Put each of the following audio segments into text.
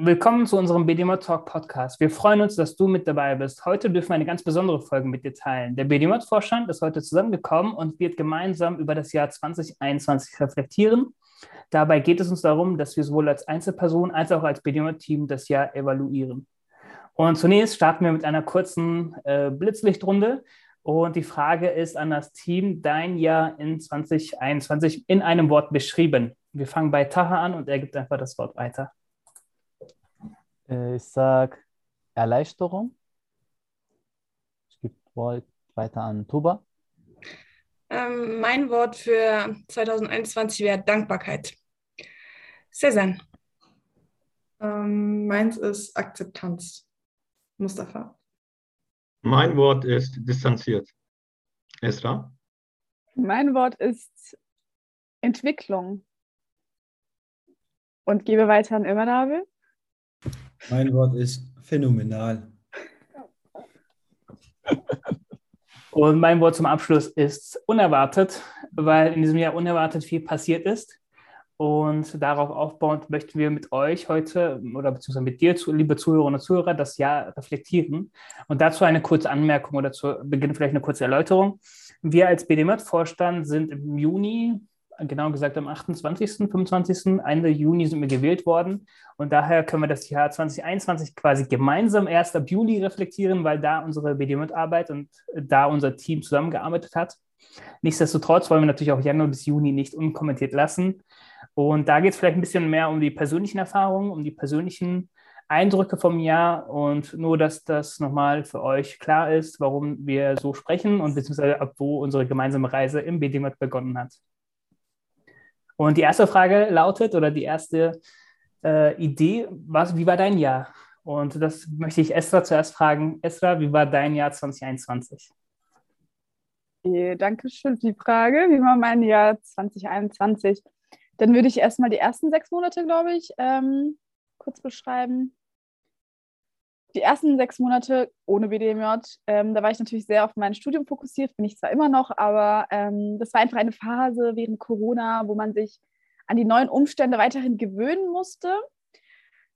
Willkommen zu unserem BDMod Talk Podcast. Wir freuen uns, dass du mit dabei bist. Heute dürfen wir eine ganz besondere Folge mit dir teilen. Der BDMod Vorstand ist heute zusammengekommen und wird gemeinsam über das Jahr 2021 reflektieren. Dabei geht es uns darum, dass wir sowohl als Einzelperson als auch als BDMod Team das Jahr evaluieren. Und zunächst starten wir mit einer kurzen äh, Blitzlichtrunde. Und die Frage ist an das Team, dein Jahr in 2021 in einem Wort beschrieben. Wir fangen bei Taha an und er gibt einfach das Wort weiter. Äh, ich sage Erleichterung. Ich gebe Wort weiter an Tuba. Ähm, mein Wort für 2021 wäre Dankbarkeit. Cezanne. Ähm, meins ist Akzeptanz. Mustafa. Mein Wort ist distanziert. Esra. Mein Wort ist Entwicklung. Und gebe weiter an Immernabe. Mein Wort ist phänomenal. Und mein Wort zum Abschluss ist unerwartet, weil in diesem Jahr unerwartet viel passiert ist. Und darauf aufbauend möchten wir mit euch heute oder beziehungsweise mit dir, liebe Zuhörerinnen und Zuhörer, das Jahr reflektieren. Und dazu eine kurze Anmerkung oder zu Beginn vielleicht eine kurze Erläuterung. Wir als BDMAT-Vorstand sind im Juni genau gesagt am 28., 25., Ende Juni sind wir gewählt worden. Und daher können wir das Jahr 2021 quasi gemeinsam erst ab Juli reflektieren, weil da unsere BD-Mitarbeit und da unser Team zusammengearbeitet hat. Nichtsdestotrotz wollen wir natürlich auch Januar bis Juni nicht unkommentiert lassen. Und da geht es vielleicht ein bisschen mehr um die persönlichen Erfahrungen, um die persönlichen Eindrücke vom Jahr und nur, dass das nochmal für euch klar ist, warum wir so sprechen und beziehungsweise ab wo unsere gemeinsame Reise im BDMat begonnen hat. Und die erste Frage lautet, oder die erste äh, Idee, was, wie war dein Jahr? Und das möchte ich Esra zuerst fragen. Esra, wie war dein Jahr 2021? Okay, danke schön für die Frage. Wie war mein Jahr 2021? Dann würde ich erstmal die ersten sechs Monate, glaube ich, ähm, kurz beschreiben die ersten sechs Monate ohne BDMJ, ähm, da war ich natürlich sehr auf mein Studium fokussiert, bin ich zwar immer noch, aber ähm, das war einfach eine Phase während Corona, wo man sich an die neuen Umstände weiterhin gewöhnen musste.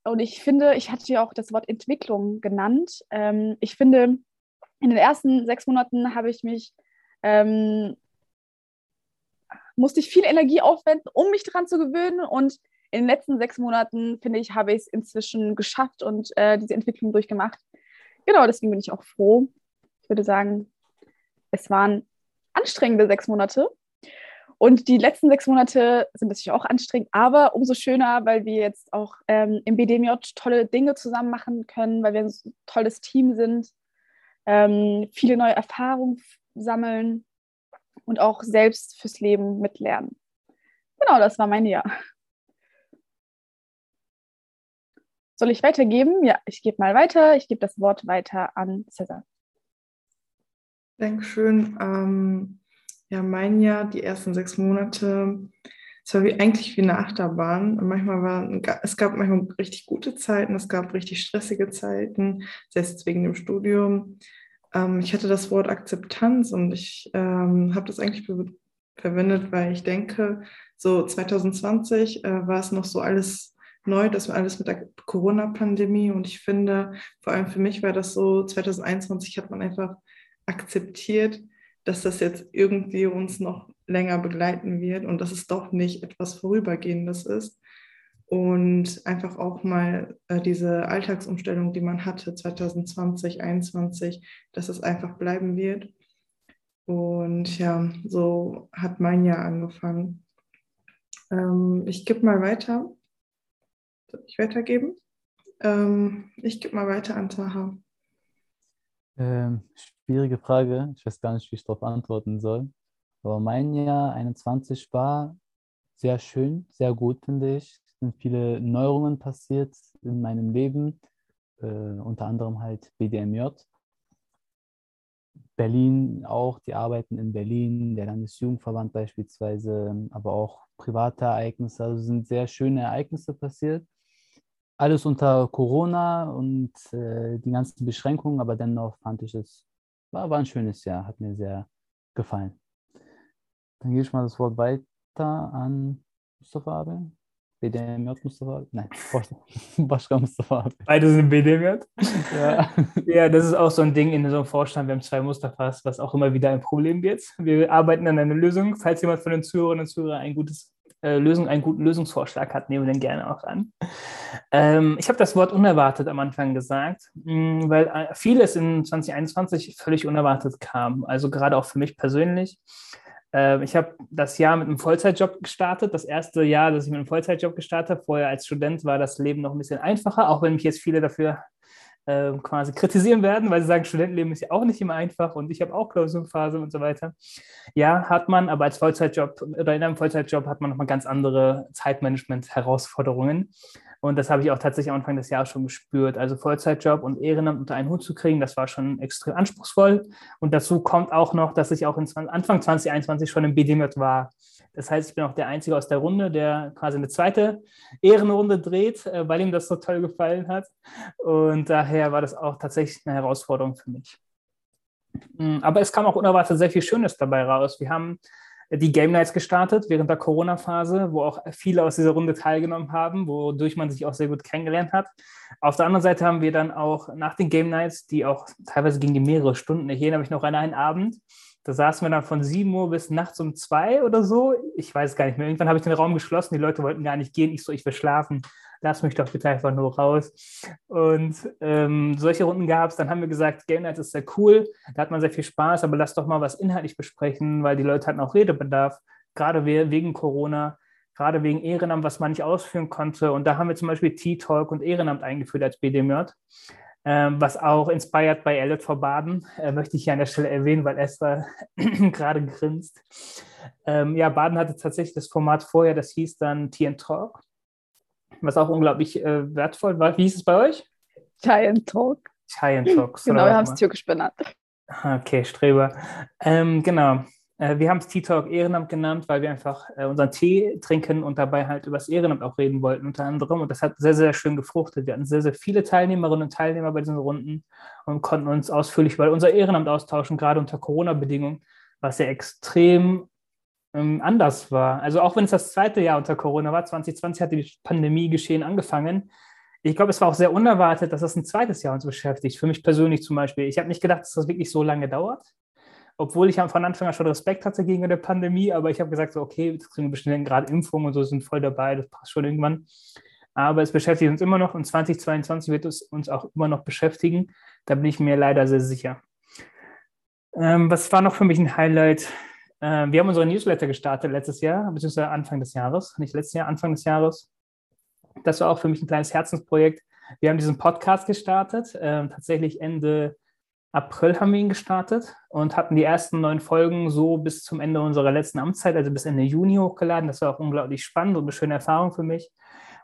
Und ich finde, ich hatte ja auch das Wort Entwicklung genannt. Ähm, ich finde, in den ersten sechs Monaten habe ich mich, ähm, musste ich viel Energie aufwenden, um mich daran zu gewöhnen und in den letzten sechs Monaten, finde ich, habe ich es inzwischen geschafft und äh, diese Entwicklung durchgemacht. Genau, deswegen bin ich auch froh. Ich würde sagen, es waren anstrengende sechs Monate. Und die letzten sechs Monate sind natürlich auch anstrengend, aber umso schöner, weil wir jetzt auch ähm, im BDMJ tolle Dinge zusammen machen können, weil wir ein tolles Team sind, ähm, viele neue Erfahrungen sammeln und auch selbst fürs Leben mitlernen. Genau, das war mein Jahr. Soll ich weitergeben? Ja, ich gebe mal weiter. Ich gebe das Wort weiter an Cesar. Dankeschön. Ähm, ja, mein Jahr, die ersten sechs Monate, es war wie, eigentlich wie eine Achterbahn. Manchmal war, es gab manchmal richtig gute Zeiten, es gab richtig stressige Zeiten, selbst wegen dem Studium. Ähm, ich hatte das Wort Akzeptanz und ich ähm, habe das eigentlich verwendet, weil ich denke, so 2020 äh, war es noch so alles neu, das war alles mit der Corona-Pandemie. Und ich finde, vor allem für mich war das so, 2021 hat man einfach akzeptiert, dass das jetzt irgendwie uns noch länger begleiten wird und dass es doch nicht etwas Vorübergehendes ist. Und einfach auch mal äh, diese Alltagsumstellung, die man hatte 2020, 2021, dass es einfach bleiben wird. Und ja, so hat mein Jahr angefangen. Ähm, ich gebe mal weiter ich weitergeben? Ähm, ich gebe mal weiter an Taha. Ähm, schwierige Frage. Ich weiß gar nicht, wie ich darauf antworten soll. Aber mein Jahr 21 war sehr schön, sehr gut, finde ich. Es sind viele Neuerungen passiert in meinem Leben, äh, unter anderem halt BDMJ. Berlin auch, die Arbeiten in Berlin, der Landesjugendverband beispielsweise, aber auch private Ereignisse. Also sind sehr schöne Ereignisse passiert alles unter Corona und äh, die ganzen Beschränkungen, aber dennoch fand ich es, war, war ein schönes Jahr, hat mir sehr gefallen. Dann gebe ich mal das Wort weiter an Mustafa Abel. BDMJ Mustafa? Nein, Baschka Mustafa. Beide sind BDMJ? Ja. ja, das ist auch so ein Ding in so einem Vorstand. Wir haben zwei Mustafas, was auch immer wieder ein Problem wird. Wir arbeiten an einer Lösung. Falls jemand von den Zuhörerinnen und Zuhörern ein gutes äh, Lösung, einen guten Lösungsvorschlag hat, nehmen wir den gerne auch an. Ähm, ich habe das Wort unerwartet am Anfang gesagt, mh, mm, weil äh, vieles in 2021 völlig unerwartet kam. Also gerade auch für mich persönlich. Äh, ich habe das Jahr mit einem Vollzeitjob gestartet. Das erste Jahr, dass ich mit einem Vollzeitjob gestartet habe. Vorher als Student war das Leben noch ein bisschen einfacher, auch wenn mich jetzt viele dafür äh, quasi kritisieren werden, weil sie sagen, Studentenleben ist ja auch nicht immer einfach und ich habe auch Klausurenphase und so weiter. Ja, hat man, aber als Vollzeitjob oder in einem Vollzeitjob hat man nochmal ganz andere Zeitmanagement-Herausforderungen. Und das habe ich auch tatsächlich am Anfang des Jahres schon gespürt. Also Vollzeitjob und Ehrenamt unter einen Hut zu kriegen, das war schon extrem anspruchsvoll. Und dazu kommt auch noch, dass ich auch in 20, Anfang 2021 schon im BDMJ war. Das heißt, ich bin auch der Einzige aus der Runde, der quasi eine zweite Ehrenrunde dreht, äh, weil ihm das so toll gefallen hat. Und daher war das auch tatsächlich eine Herausforderung für mich. Mm, aber es kam auch unerwartet sehr viel Schönes dabei raus. Wir haben die Game Nights gestartet während der Corona-Phase, wo auch viele aus dieser Runde teilgenommen haben, wodurch man sich auch sehr gut kennengelernt hat. Auf der anderen Seite haben wir dann auch nach den Game Nights, die auch teilweise gingen die mehrere Stunden, ich erinnere mich noch an einen Abend, da saßen wir dann von 7 Uhr bis nachts um 2 oder so. Ich weiß gar nicht mehr. Irgendwann habe ich den Raum geschlossen. Die Leute wollten gar nicht gehen. Ich so, ich will schlafen. Lass mich doch bitte einfach nur raus. Und ähm, solche Runden gab es. Dann haben wir gesagt, Game Night ist sehr cool. Da hat man sehr viel Spaß. Aber lass doch mal was inhaltlich besprechen, weil die Leute hatten auch Redebedarf. Gerade wegen Corona gerade wegen Ehrenamt, was man nicht ausführen konnte. Und da haben wir zum Beispiel T-Talk und Ehrenamt eingeführt als BDMJ. Ähm, was auch inspired bei Elliot for Baden, äh, möchte ich hier an der Stelle erwähnen, weil Esther gerade grinst. Ähm, ja, Baden hatte tatsächlich das Format vorher, das hieß dann TN Talk, was auch unglaublich äh, wertvoll war. Wie hieß es bei euch? Giant Talk. Giant Talks. Genau, wir haben es türkisch benannt. Okay, Streber. Ähm, genau. Äh, wir haben es Tea Talk Ehrenamt genannt, weil wir einfach äh, unseren Tee trinken und dabei halt über das Ehrenamt auch reden wollten, unter anderem. Und das hat sehr, sehr schön gefruchtet. Wir hatten sehr, sehr viele Teilnehmerinnen und Teilnehmer bei diesen Runden und konnten uns ausführlich über unser Ehrenamt austauschen, gerade unter Corona-Bedingungen, was ja extrem ähm, anders war. Also auch wenn es das zweite Jahr unter Corona war, 2020 hat die Pandemie geschehen angefangen. Ich glaube, es war auch sehr unerwartet, dass das ein zweites Jahr uns beschäftigt. Für mich persönlich zum Beispiel. Ich habe nicht gedacht, dass das wirklich so lange dauert obwohl ich von Anfang an schon Respekt hatte gegen der Pandemie, aber ich habe gesagt, so, okay, wir kriegen bestimmt gerade Impfungen und so, sind voll dabei, das passt schon irgendwann. Aber es beschäftigt uns immer noch und 2022 wird es uns auch immer noch beschäftigen. Da bin ich mir leider sehr sicher. Ähm, was war noch für mich ein Highlight? Ähm, wir haben unsere Newsletter gestartet letztes Jahr, beziehungsweise Anfang des Jahres, nicht letztes Jahr, Anfang des Jahres. Das war auch für mich ein kleines Herzensprojekt. Wir haben diesen Podcast gestartet, äh, tatsächlich Ende April haben wir ihn gestartet und hatten die ersten neun Folgen so bis zum Ende unserer letzten Amtszeit, also bis Ende Juni hochgeladen. Das war auch unglaublich spannend und eine schöne Erfahrung für mich.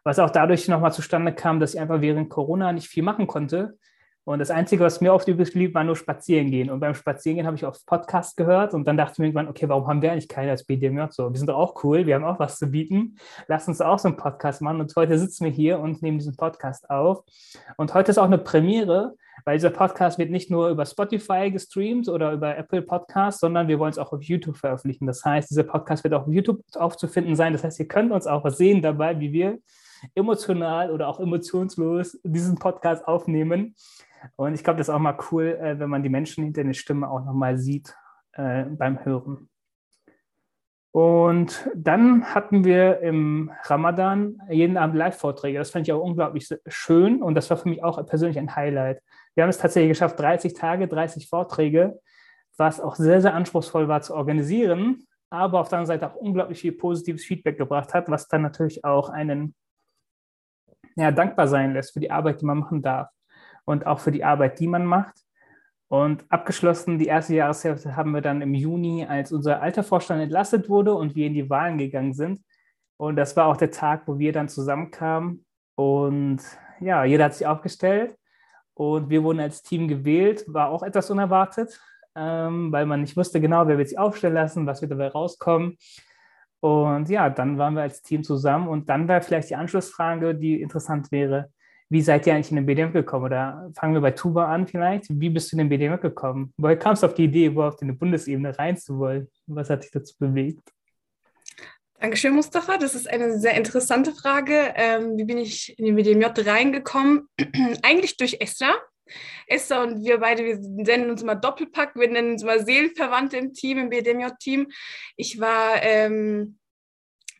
Was auch dadurch nochmal zustande kam, dass ich einfach während Corona nicht viel machen konnte. Und das Einzige, was mir oft übrig blieb, war nur spazieren gehen. Und beim Spazierengehen habe ich oft Podcast gehört und dann dachte ich mir irgendwann, okay, warum haben wir eigentlich keine als BDM so? Wir sind doch auch cool, wir haben auch was zu bieten. Lass uns auch so einen Podcast machen. Und heute sitzen wir hier und nehmen diesen Podcast auf. Und heute ist auch eine Premiere, weil dieser Podcast wird nicht nur über Spotify gestreamt oder über Apple Podcasts, sondern wir wollen es auch auf YouTube veröffentlichen. Das heißt, dieser Podcast wird auch auf YouTube aufzufinden sein. Das heißt, ihr könnt uns auch sehen dabei, wie wir emotional oder auch emotionslos diesen Podcast aufnehmen. Und ich glaube, das ist auch mal cool, äh, wenn man die Menschen hinter der Stimme auch nochmal sieht äh, beim Hören. Und dann hatten wir im Ramadan jeden Abend Live-Vorträge. Das fand ich auch unglaublich schön und das war für mich auch persönlich ein Highlight. Wir haben es tatsächlich geschafft, 30 Tage, 30 Vorträge, was auch sehr, sehr anspruchsvoll war zu organisieren, aber auf der anderen Seite auch unglaublich viel positives Feedback gebracht hat, was dann natürlich auch einen ja, dankbar sein lässt für die Arbeit, die man machen darf und auch für die Arbeit, die man macht. Und abgeschlossen, die erste Jahreshälfte haben wir dann im Juni, als unser alter Vorstand entlastet wurde und wir in die Wahlen gegangen sind. Und das war auch der Tag, wo wir dann zusammenkamen. Und ja, jeder hat sich aufgestellt und wir wurden als Team gewählt. War auch etwas unerwartet, ähm, weil man nicht wusste genau, wer wird sich aufstellen lassen, was wird dabei rauskommen. Und ja, dann waren wir als Team zusammen. Und dann wäre vielleicht die Anschlussfrage, die interessant wäre, wie seid ihr eigentlich in den BDM gekommen? Oder fangen wir bei Tuba an vielleicht. Wie bist du in den BDM gekommen? Woher kamst du auf die Idee, überhaupt in die Bundesebene rein zu wollen? Was hat dich dazu bewegt? Dankeschön, Mustafa. Das ist eine sehr interessante Frage. Ähm, wie bin ich in den BDMJ reingekommen? Eigentlich durch Esther. Esther und wir beide, wir nennen uns immer Doppelpack, wir nennen uns immer Seelenverwandte im Team, im BDMJ-Team. Ich war ähm,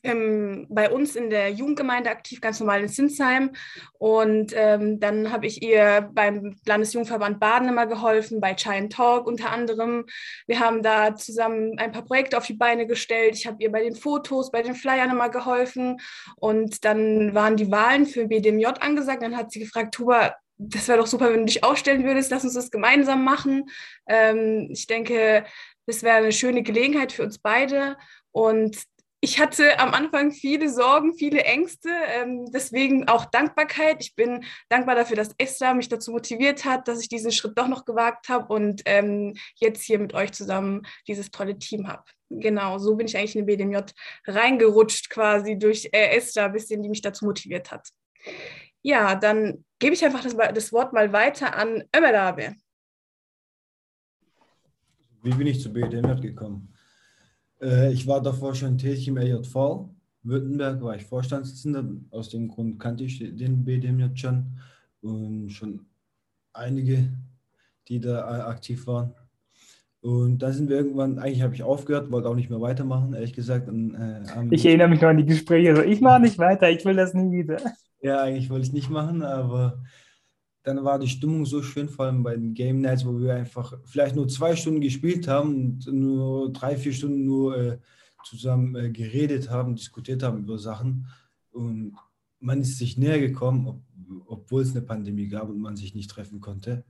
ähm, bei uns in der Jugendgemeinde aktiv, ganz normal in Sinsheim. Und ähm, dann habe ich ihr beim Landesjugendverband Baden immer geholfen, bei Chai Talk unter anderem. Wir haben da zusammen ein paar Projekte auf die Beine gestellt. Ich habe ihr bei den Fotos, bei den Flyern immer geholfen. Und dann waren die Wahlen für BDMJ angesagt. Dann hat sie gefragt, Tuba, das wäre doch super, wenn du dich aufstellen würdest, lass uns das gemeinsam machen. Ähm, ich denke, das wäre eine schöne Gelegenheit für uns beide. Und ich hatte am Anfang viele Sorgen, viele Ängste, ähm, deswegen auch Dankbarkeit. Ich bin dankbar dafür, dass Esther mich dazu motiviert hat, dass ich diesen Schritt doch noch gewagt habe und ähm, jetzt hier mit euch zusammen dieses tolle Team habe. Genau, so bin ich eigentlich in den BDMJ reingerutscht, quasi durch äh, Esther, ein bisschen, die mich dazu motiviert hat. Ja, dann gebe ich einfach das, das Wort mal weiter an Ömer Wie bin ich zu BDMJ gekommen? Äh, ich war davor schon tätig im LJV. Württemberg war ich Vorstandssitzender. Aus dem Grund kannte ich den BDM schon und schon einige, die da aktiv waren. Und dann sind wir irgendwann, eigentlich habe ich aufgehört, wollte auch nicht mehr weitermachen, ehrlich gesagt. Und, äh, ich erinnere mich noch an die Gespräche, so ich mache nicht weiter, ich will das nie wieder. Ja, eigentlich wollte ich nicht machen, aber dann war die Stimmung so schön, vor allem bei den Game Nights, wo wir einfach vielleicht nur zwei Stunden gespielt haben und nur drei, vier Stunden nur äh, zusammen äh, geredet haben, diskutiert haben über Sachen. Und man ist sich näher gekommen, ob, obwohl es eine Pandemie gab und man sich nicht treffen konnte.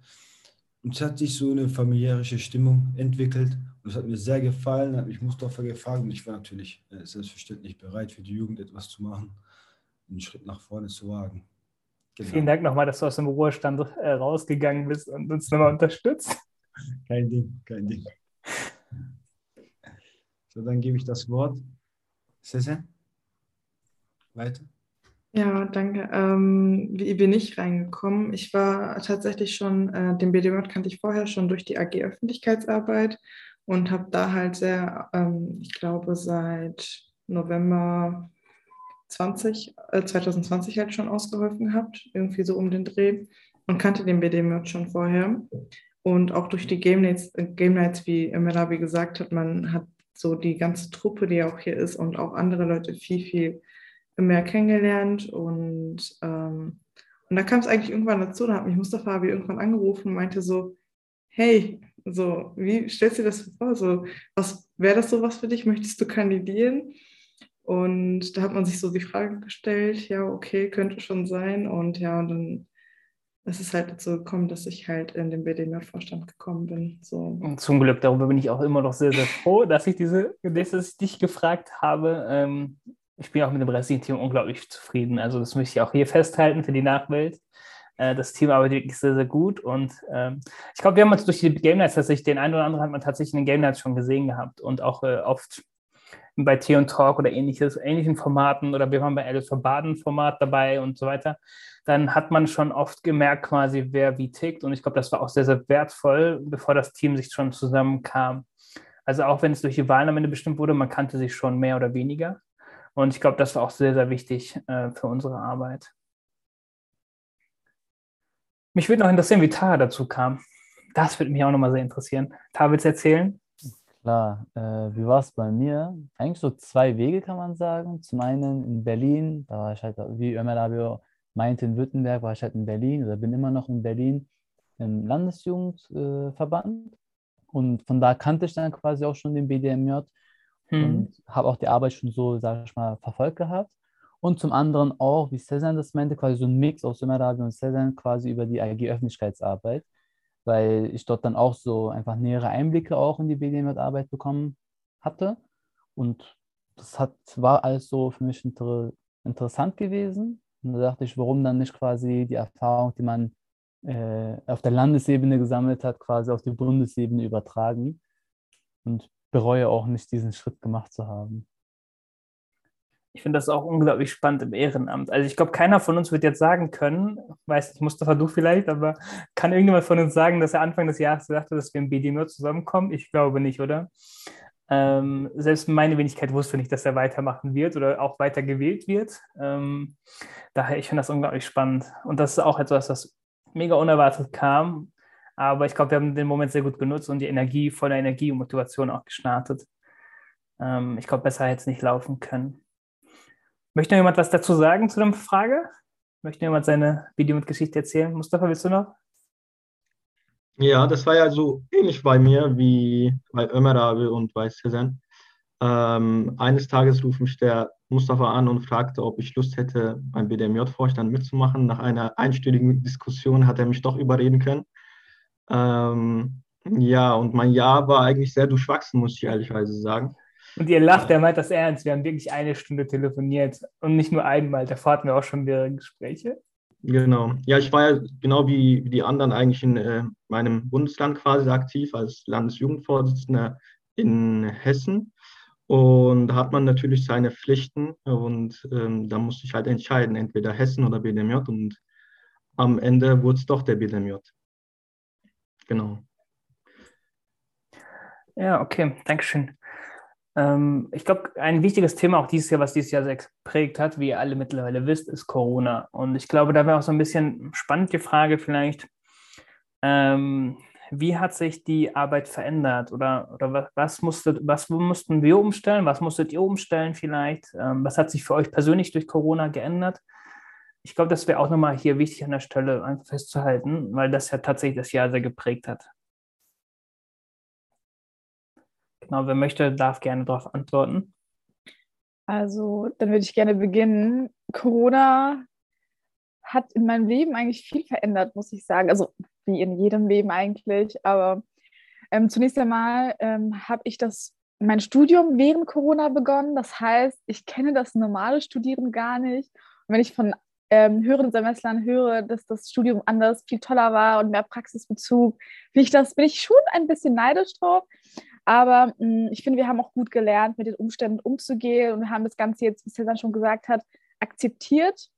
Und es hat sich so eine familiäre Stimmung entwickelt. Und es hat mir sehr gefallen, hat mich Mustafa gefragt und ich war natürlich äh, selbstverständlich bereit, für die Jugend etwas zu machen, einen Schritt nach vorne zu wagen. Genau. Vielen Dank nochmal, dass du aus dem Ruhestand äh, rausgegangen bist und uns nochmal unterstützt. Kein Ding, kein Ding. So, dann gebe ich das Wort. Cesar, weiter. Ja, danke. Ähm, wie bin ich reingekommen? Ich war tatsächlich schon, äh, den BDM kannte ich vorher schon durch die AG Öffentlichkeitsarbeit und habe da halt sehr, ähm, ich glaube, seit November 20, äh, 2020 halt schon ausgeholfen gehabt, irgendwie so um den Dreh und kannte den BDM schon vorher. Und auch durch die Game Nights, äh, Game Nights wie Melabi gesagt hat, man hat so die ganze Truppe, die auch hier ist und auch andere Leute viel, viel mehr kennengelernt. Und, ähm, und da kam es eigentlich irgendwann dazu, da hat mich Mustafa Fabi irgendwann angerufen und meinte so, hey, so, wie stellst du dir das vor? So, was wäre das so was für dich? Möchtest du kandidieren? Und da hat man sich so die Frage gestellt, ja, okay, könnte schon sein. Und ja, und dann ist es halt dazu gekommen, dass ich halt in den BDMJ-Vorstand gekommen bin. So. Und zum Glück, darüber bin ich auch immer noch sehr, sehr froh, dass ich diese, dass ich dich gefragt habe. Ähm, ich bin auch mit dem restlichen Team unglaublich zufrieden. Also das möchte ich auch hier festhalten für die Nachwelt. Äh, das Team arbeitet wirklich sehr, sehr gut. Und ähm, ich glaube, wir haben uns durch die Game Nights tatsächlich, den einen oder anderen hat man tatsächlich in den Game Nights schon gesehen gehabt und auch äh, oft bei Tee und Talk oder ähnliches, ähnlichen Formaten oder wir waren bei Alice Baden Format dabei und so weiter, dann hat man schon oft gemerkt quasi, wer wie tickt und ich glaube, das war auch sehr, sehr wertvoll, bevor das Team sich schon zusammenkam. Also auch wenn es durch die Wahlen am Ende bestimmt wurde, man kannte sich schon mehr oder weniger und ich glaube, das war auch sehr, sehr wichtig äh, für unsere Arbeit. Mich würde noch interessieren, wie Tara dazu kam. Das würde mich auch nochmal sehr interessieren. Tara, willst du erzählen? Klar, äh, wie war es bei mir? Eigentlich so zwei Wege kann man sagen. Zum einen in Berlin, da war ich halt, wie Ömer Labio meinte, in Württemberg war ich halt in Berlin oder bin immer noch in Berlin im Landesjugendverband. Äh, und von da kannte ich dann quasi auch schon den BDMJ hm. und habe auch die Arbeit schon so, sage ich mal, verfolgt gehabt. Und zum anderen auch, wie Cezanne das meinte, quasi so ein Mix aus Ömer Labio und Cezanne quasi über die AG Öffentlichkeitsarbeit weil ich dort dann auch so einfach nähere Einblicke auch in die BDM-Arbeit bekommen hatte. Und das hat, war alles so für mich inter, interessant gewesen. Und da dachte ich, warum dann nicht quasi die Erfahrung, die man äh, auf der Landesebene gesammelt hat, quasi auf die Bundesebene übertragen. Und bereue auch nicht, diesen Schritt gemacht zu haben ich finde das auch unglaublich spannend im Ehrenamt. Also ich glaube, keiner von uns wird jetzt sagen können, weiß nicht, Mustafa, du vielleicht, aber kann irgendjemand von uns sagen, dass er Anfang des Jahres dachte, dass wir im BD nur zusammenkommen? Ich glaube nicht, oder? Ähm, selbst meine Wenigkeit wusste nicht, dass er weitermachen wird oder auch weiter gewählt wird. Ähm, daher, ich finde das unglaublich spannend. Und das ist auch etwas, das mega unerwartet kam. Aber ich glaube, wir haben den Moment sehr gut genutzt und die Energie, voller Energie und Motivation auch gestartet. Ähm, ich glaube, besser hätte es nicht laufen können. Möchte noch jemand was dazu sagen zu der Frage? Möchte jemand seine Video mit Geschichte erzählen? Mustafa, willst du noch? Ja, das war ja so ähnlich bei mir wie bei Ömer Abi und bei Sezen. Ähm, eines Tages ruft mich der Mustafa an und fragte, ob ich Lust hätte, beim BDMJ-Vorstand mitzumachen. Nach einer einstündigen Diskussion hat er mich doch überreden können. Ähm, ja, und mein Jahr war eigentlich sehr durchwachsen, muss ich ehrlicherweise sagen. Und ihr lacht, er meint das ernst. Wir haben wirklich eine Stunde telefoniert und nicht nur einmal. Davor hatten wir auch schon mehrere Gespräche. Genau. Ja, ich war ja genau wie, wie die anderen eigentlich in äh, meinem Bundesland quasi aktiv als Landesjugendvorsitzender in Hessen. Und da hat man natürlich seine Pflichten und ähm, da musste ich halt entscheiden, entweder Hessen oder BDMJ. Und am Ende wurde es doch der BDMJ. Genau. Ja, okay, Dankeschön. Ähm, ich glaube, ein wichtiges Thema auch dieses Jahr, was dieses Jahr sehr geprägt hat, wie ihr alle mittlerweile wisst, ist Corona. Und ich glaube, da wäre auch so ein bisschen spannend die Frage vielleicht, ähm, wie hat sich die Arbeit verändert oder, oder was, musstet, was mussten wir umstellen, was musstet ihr umstellen vielleicht, ähm, was hat sich für euch persönlich durch Corona geändert? Ich glaube, das wäre auch nochmal hier wichtig an der Stelle einfach festzuhalten, weil das ja tatsächlich das Jahr sehr geprägt hat. Genau, wer möchte, darf gerne darauf antworten. Also, dann würde ich gerne beginnen. Corona hat in meinem Leben eigentlich viel verändert, muss ich sagen. Also, wie in jedem Leben eigentlich. Aber ähm, zunächst einmal ähm, habe ich das, mein Studium während Corona begonnen. Das heißt, ich kenne das normale Studieren gar nicht. Und wenn ich von ähm, höheren Semestern höre, dass das Studium anders viel toller war und mehr Praxisbezug, bin ich, das, bin ich schon ein bisschen neidisch drauf. Aber mh, hm, ich finde, wir haben auch gut gelernt, mit den Umständen umzugehen und haben das Ganze jetzt, wie Cesar schon gesagt hat, akzeptiert.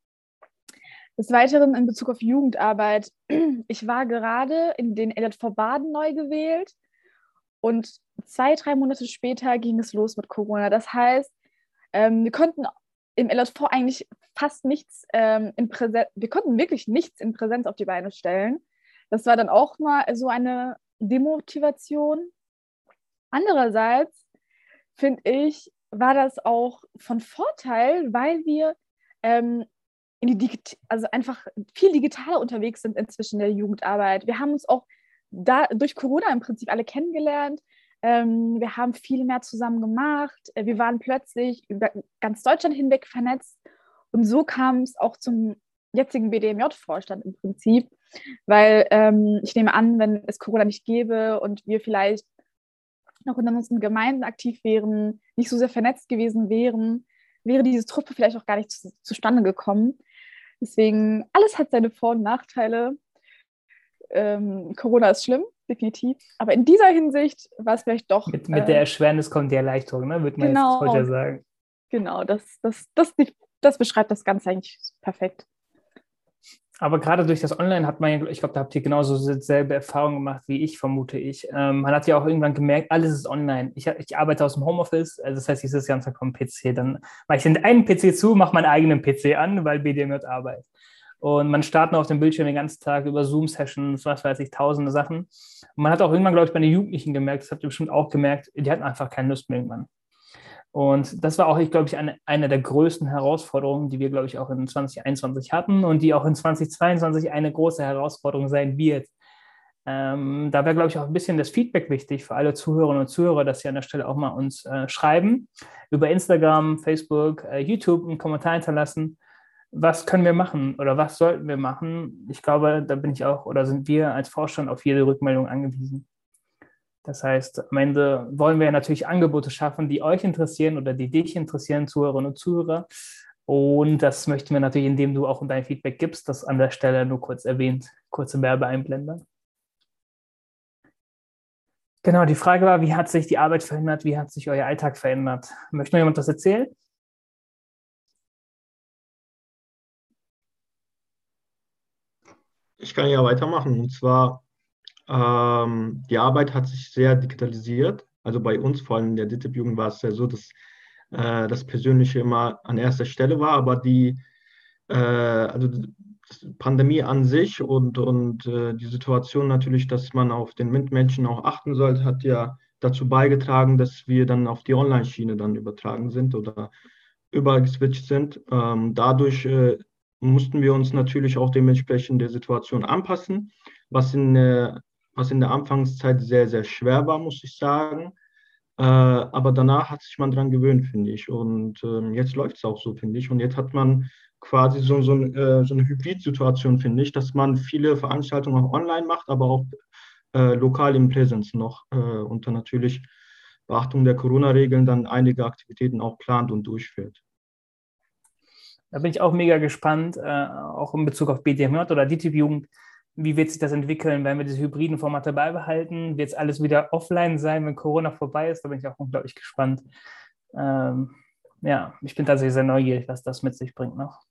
Des Weiteren in Bezug auf Jugendarbeit. Ich war gerade in den LJV Baden neu gewählt und zwei, drei Monate später ging es los mit Corona. Das heißt, ähm, wir konnten im LJV eigentlich fast nichts ähm, in Präsenz, wir konnten wirklich nichts in Präsenz auf die Beine stellen. Das war dann auch mal so eine Demotivation. Andererseits finde ich, war das auch von Vorteil, weil wir ähm, in die Digit also einfach viel digitaler unterwegs sind inzwischen in der Jugendarbeit. Wir haben uns auch da durch Corona im Prinzip alle kennengelernt. Ähm, wir haben viel mehr zusammen gemacht. Äh, wir waren plötzlich über ganz Deutschland hinweg vernetzt. Und so kam es auch zum jetzigen BDMJ-Vorstand im Prinzip, weil ähm, ich nehme an, wenn es Corona nicht gäbe und wir vielleicht noch in unseren Gemeinden aktiv wären, nicht so sehr vernetzt gewesen wären, wäre diese Truppe vielleicht auch gar nicht zu, zustande gekommen. Deswegen, alles hat seine Vor- und Nachteile. Ähm, Corona ist schlimm, definitiv. Aber in dieser Hinsicht war es vielleicht doch. Mit, mit äh, der Erschwernis kommt die Erleichterung, ne? würde man genau, jetzt heute sagen. Genau, das, das, das, das beschreibt das Ganze eigentlich perfekt. Aber gerade durch das Online hat man ja, ich glaube, da habt ihr genauso dieselbe Erfahrung gemacht wie ich, vermute ich. Ähm, man hat ja auch irgendwann gemerkt, alles ist online. Ich, ich arbeite aus dem Homeoffice, also das heißt, ich sitze ganz vom PC. Dann mache ich den einen PC zu, mache meinen eigenen PC an, weil BDM arbeitet. Und man startet auf dem Bildschirm den ganzen Tag über Zoom-Sessions, was weiß ich, tausende Sachen. Und man hat auch irgendwann, glaube ich, bei den Jugendlichen gemerkt, das habt ihr bestimmt auch gemerkt, die hatten einfach keine Lust mehr irgendwann. Und das war auch, ich glaube ich, eine, eine der größten Herausforderungen, die wir, glaube ich, auch in 2021 hatten und die auch in 2022 eine große Herausforderung sein wird. Ähm, da wäre, glaube ich, auch ein bisschen das Feedback wichtig für alle Zuhörerinnen und Zuhörer, dass sie an der Stelle auch mal uns äh, schreiben, über Instagram, Facebook, äh, YouTube einen Kommentar hinterlassen. Was können wir machen oder was sollten wir machen? Ich glaube, da bin ich auch oder sind wir als Vorstand auf jede Rückmeldung angewiesen. Das heißt, am Ende wollen wir natürlich Angebote schaffen, die euch interessieren oder die dich interessieren, Zuhörerinnen und Zuhörer. Und das möchten wir natürlich, indem du auch dein Feedback gibst, das an der Stelle nur kurz erwähnt, kurze Werbeeinblender. Genau, die Frage war, wie hat sich die Arbeit verändert, wie hat sich euer Alltag verändert? Möchte noch jemand das erzählen? Ich kann ja weitermachen. Und zwar ähm, die Arbeit hat sich sehr digitalisiert. Also bei uns, vor allem in der DITIB-Jugend, war es ja so, dass äh, das Persönliche immer an erster Stelle war, aber die, äh, also Pandemie an sich und, und äh, die Situation natürlich, dass man auf den Mitmenschen auch achten sollte, hat ja dazu beigetragen, dass wir dann auf die Online-Schiene dann übertragen sind oder überall geswitcht sind. Ähm, dadurch äh, mussten wir uns natürlich auch dementsprechend der Situation anpassen, was in, äh, was in der Anfangszeit sehr, sehr schwer war, muss ich sagen. Äh, aber danach hat sich man daran gewöhnt, finde ich. Und ähm, jetzt läuft es auch so, finde ich. Und jetzt hat man quasi so, so, äh, so eine Hybrid-Situation, finde ich, dass man viele Veranstaltungen auch online macht, aber auch äh, lokal in Präsenz noch äh, unter natürlich Beachtung der Corona-Regeln dann einige Aktivitäten auch plant und durchführt. Da bin ich auch mega gespannt, äh, auch in Bezug auf BDMJ oder DTIP-Jugend. Wie wird sich das entwickeln, wenn wir diese hybriden Formate beibehalten? Wird es alles wieder offline sein, wenn Corona vorbei ist? Da bin ich auch unglaublich gespannt. Ähm, ja, ich bin tatsächlich sehr neugierig, was das mit sich bringt noch.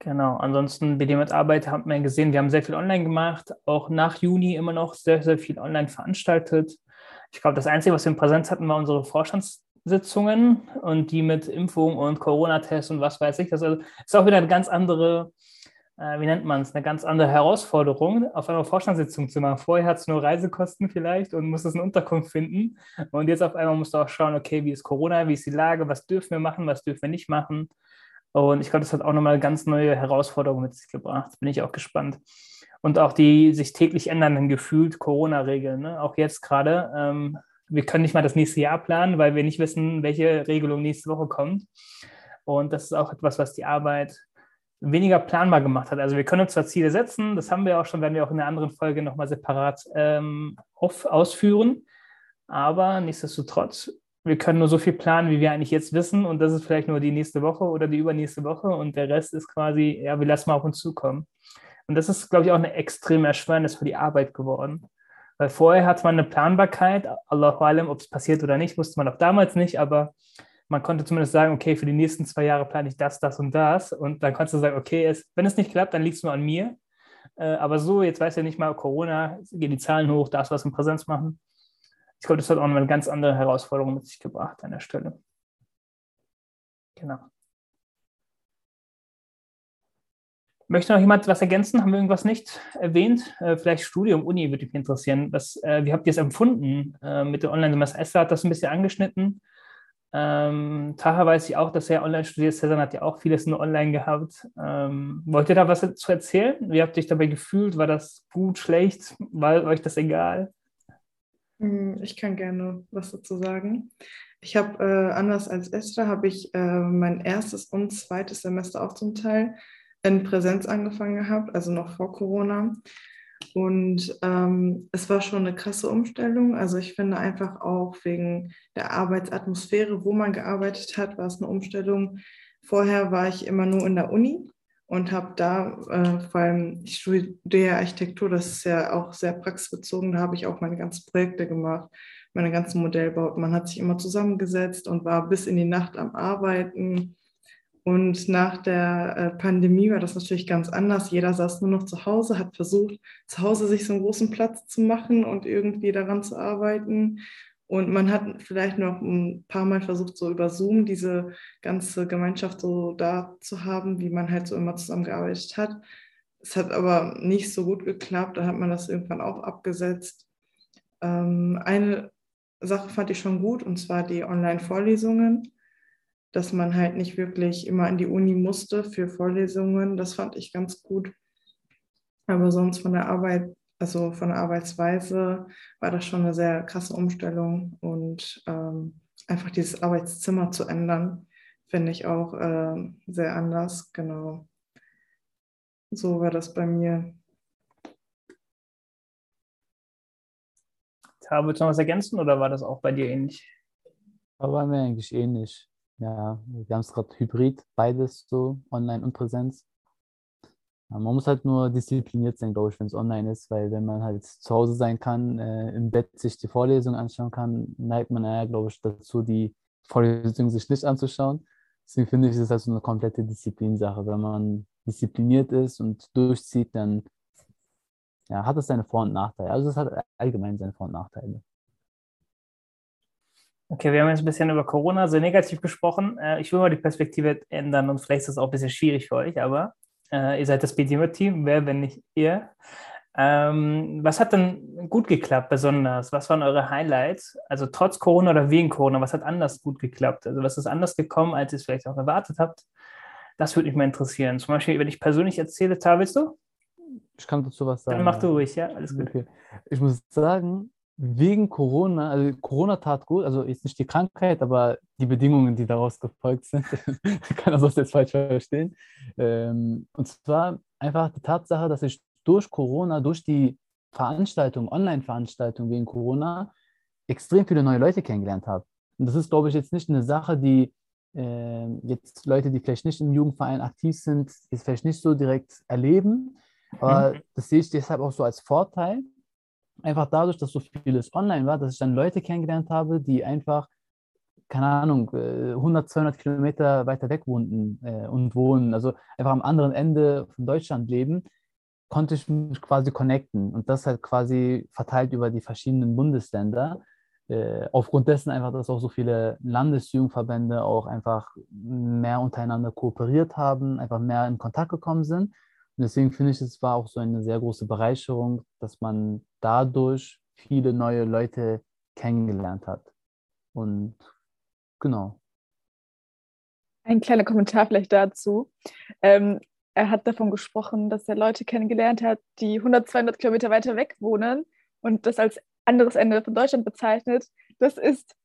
Genau, ansonsten BD-Mitarbeit haben wir gesehen, wir haben sehr viel online gemacht, auch nach Juni immer noch sehr, sehr viel online veranstaltet. Ich glaube, das Einzige, was wir in Präsenz hatten, war unsere Vorstandssitzungen und die mit Impfung und Corona-Tests und was weiß ich. Das ist auch wieder eine ganz andere, wie nennt man es, eine ganz andere Herausforderung, auf einmal Vorstandssitzung zu machen. Vorher hat es nur Reisekosten vielleicht und musstest eine Unterkunft finden. Und jetzt auf einmal musst du auch schauen, okay, wie ist Corona, wie ist die Lage, was dürfen wir machen, was dürfen wir nicht machen. Und ich glaube, das hat auch nochmal ganz neue Herausforderungen mit sich gebracht. Bin ich auch gespannt. Und auch die sich täglich ändernden gefühlt Corona-Regeln. Ne? Auch jetzt gerade. Ähm, wir können nicht mal das nächste Jahr planen, weil wir nicht wissen, welche Regelung nächste Woche kommt. Und das ist auch etwas, was die Arbeit weniger planbar gemacht hat. Also wir können uns zwar Ziele setzen, das haben wir auch schon, werden wir auch in einer anderen Folge nochmal separat ähm, auf, ausführen. Aber nichtsdestotrotz wir können nur so viel planen, wie wir eigentlich jetzt wissen. Und das ist vielleicht nur die nächste Woche oder die übernächste Woche. Und der Rest ist quasi, ja, wir lassen mal auf uns zukommen. Und das ist, glaube ich, auch eine extreme Erschwernis für die Arbeit geworden. Weil vorher hat man eine Planbarkeit, Allah allem, ob es passiert oder nicht, wusste man auch damals nicht, aber man konnte zumindest sagen, okay, für die nächsten zwei Jahre plane ich das, das und das. Und dann konntest du sagen, okay, es, wenn es nicht klappt, dann liegt es nur an mir. Äh, aber so, jetzt weiß ja nicht mal, Corona, gehen die Zahlen hoch, darfst was in Präsenz machen ich glaube, das hat auch eine ganz andere Herausforderung mit sich gebracht an der Stelle. Genau. Möchte noch jemand was ergänzen? Haben wir irgendwas nicht erwähnt? Äh, vielleicht Studium, Uni würde mich interessieren. Was, äh, wie habt ihr es empfunden äh, mit dem Online-Semester? Hat das ein bisschen angeschnitten. Ähm, Taha weiß ich auch, dass er online studiert. Cezanne hat ja auch vieles nur online gehabt. Ähm, wollt ihr da was zu erzählen? Wie habt ihr euch dabei gefühlt? War das gut, schlecht? War euch das egal? Hm, ich kann gerne was dazu sagen. Ich habe, äh, anders als Esther, habe ich äh, mein erstes und zweites Semester auch zum Teil in Präsenz angefangen gehabt, also noch vor Corona. Und ähm, es war schon eine krasse Umstellung. Also ich finde einfach auch wegen der Arbeitsatmosphäre, wo man gearbeitet hat, war es eine Umstellung. Vorher war ich immer nur in der Uni und habe da, äh, vor allem, ich studiere Architektur, das ist ja auch sehr praxisbezogen, da habe ich auch meine ganzen Projekte gemacht, meine ganzen Modellbauten. Man hat sich immer zusammengesetzt und war bis in die Nacht am Arbeiten. Und nach der äh, Pandemie war das natürlich ganz anders. Jeder saß nur noch zu Hause, hat versucht, zu Hause sich so einen großen Platz zu machen und irgendwie daran zu arbeiten. Und man hat vielleicht noch ein paar Mal versucht, so über Zoom diese ganze Gemeinschaft so da zu haben, wie man halt so immer zusammengearbeitet hat. Es hat aber nicht so gut geklappt, da hat man das irgendwann auch abgesetzt. Ähm, eine Sache fand ich schon gut, und zwar die Online-Vorlesungen, dass man halt nicht wirklich immer in die Uni musste für Vorlesungen. Das fand ich ganz gut. Aber sonst von der Arbeit also von der Arbeitsweise war das schon eine sehr krasse Umstellung und ähm, einfach dieses Arbeitszimmer zu ändern, finde ich auch äh, sehr anders. Genau. So war das bei mir. Tara, willst du noch was ergänzen oder war das auch bei dir ähnlich? War bei mir eigentlich ähnlich. Ja, wir haben es gerade hybrid, beides so, online und Präsenz. Man muss halt nur diszipliniert sein, glaube ich, wenn es online ist, weil wenn man halt zu Hause sein kann, äh, im Bett sich die Vorlesung anschauen kann, neigt man ja, glaube ich, dazu, die Vorlesung sich nicht anzuschauen. Deswegen finde ich, es ist halt so eine komplette Disziplinsache. Wenn man diszipliniert ist und durchzieht, dann ja, hat es seine Vor- und Nachteile. Also es hat allgemein seine Vor- und Nachteile. Okay, wir haben jetzt ein bisschen über Corona sehr negativ gesprochen. Äh, ich will mal die Perspektive ändern und vielleicht ist es auch ein bisschen schwierig für euch, aber äh, ihr seid das BDM-Team, wer, wenn nicht ihr? Ähm, was hat denn gut geklappt besonders? Was waren eure Highlights? Also trotz Corona oder wegen Corona, was hat anders gut geklappt? Also was ist anders gekommen, als ihr es vielleicht auch erwartet habt? Das würde mich mal interessieren. Zum Beispiel, wenn ich persönlich erzähle, Ta, willst du? Ich kann dazu was sagen. Dann mach du ruhig, ja, alles gut. Okay. Ich muss sagen, wegen Corona, also Corona tat gut, also jetzt nicht die Krankheit, aber die Bedingungen, die daraus gefolgt sind, kann das jetzt falsch verstehen. Ähm, und zwar einfach die Tatsache, dass ich durch Corona, durch die Veranstaltung, Online-Veranstaltung wegen Corona, extrem viele neue Leute kennengelernt habe. Und das ist, glaube ich, jetzt nicht eine Sache, die äh, jetzt Leute, die vielleicht nicht im Jugendverein aktiv sind, jetzt vielleicht nicht so direkt erleben. Aber mhm. das sehe ich deshalb auch so als Vorteil. Einfach dadurch, dass so vieles online war, dass ich dann Leute kennengelernt habe, die einfach, keine Ahnung, 100, äh, 200 Kilometer weiter weg wohnten äh, und wohnen, also einfach am anderen Ende von Deutschland leben, konnte ich mich quasi connecten. Und das halt quasi verteilt über die verschiedenen Bundesländer. Äh, aufgrund dessen einfach, dass auch so viele Landesjugendverbände auch einfach mehr untereinander kooperiert haben, einfach mehr in Kontakt gekommen sind. Und deswegen finde ich, es war auch so eine sehr große Bereicherung, dass man dadurch viele neue Leute kennengelernt hat. Und genau. Ein kleiner Kommentar vielleicht dazu. Ähm, er hat davon gesprochen, dass er Leute kennengelernt hat, die 100, 200 Kilometer weiter weg wohnen und das als anderes Ende von Deutschland bezeichnet. Das ist,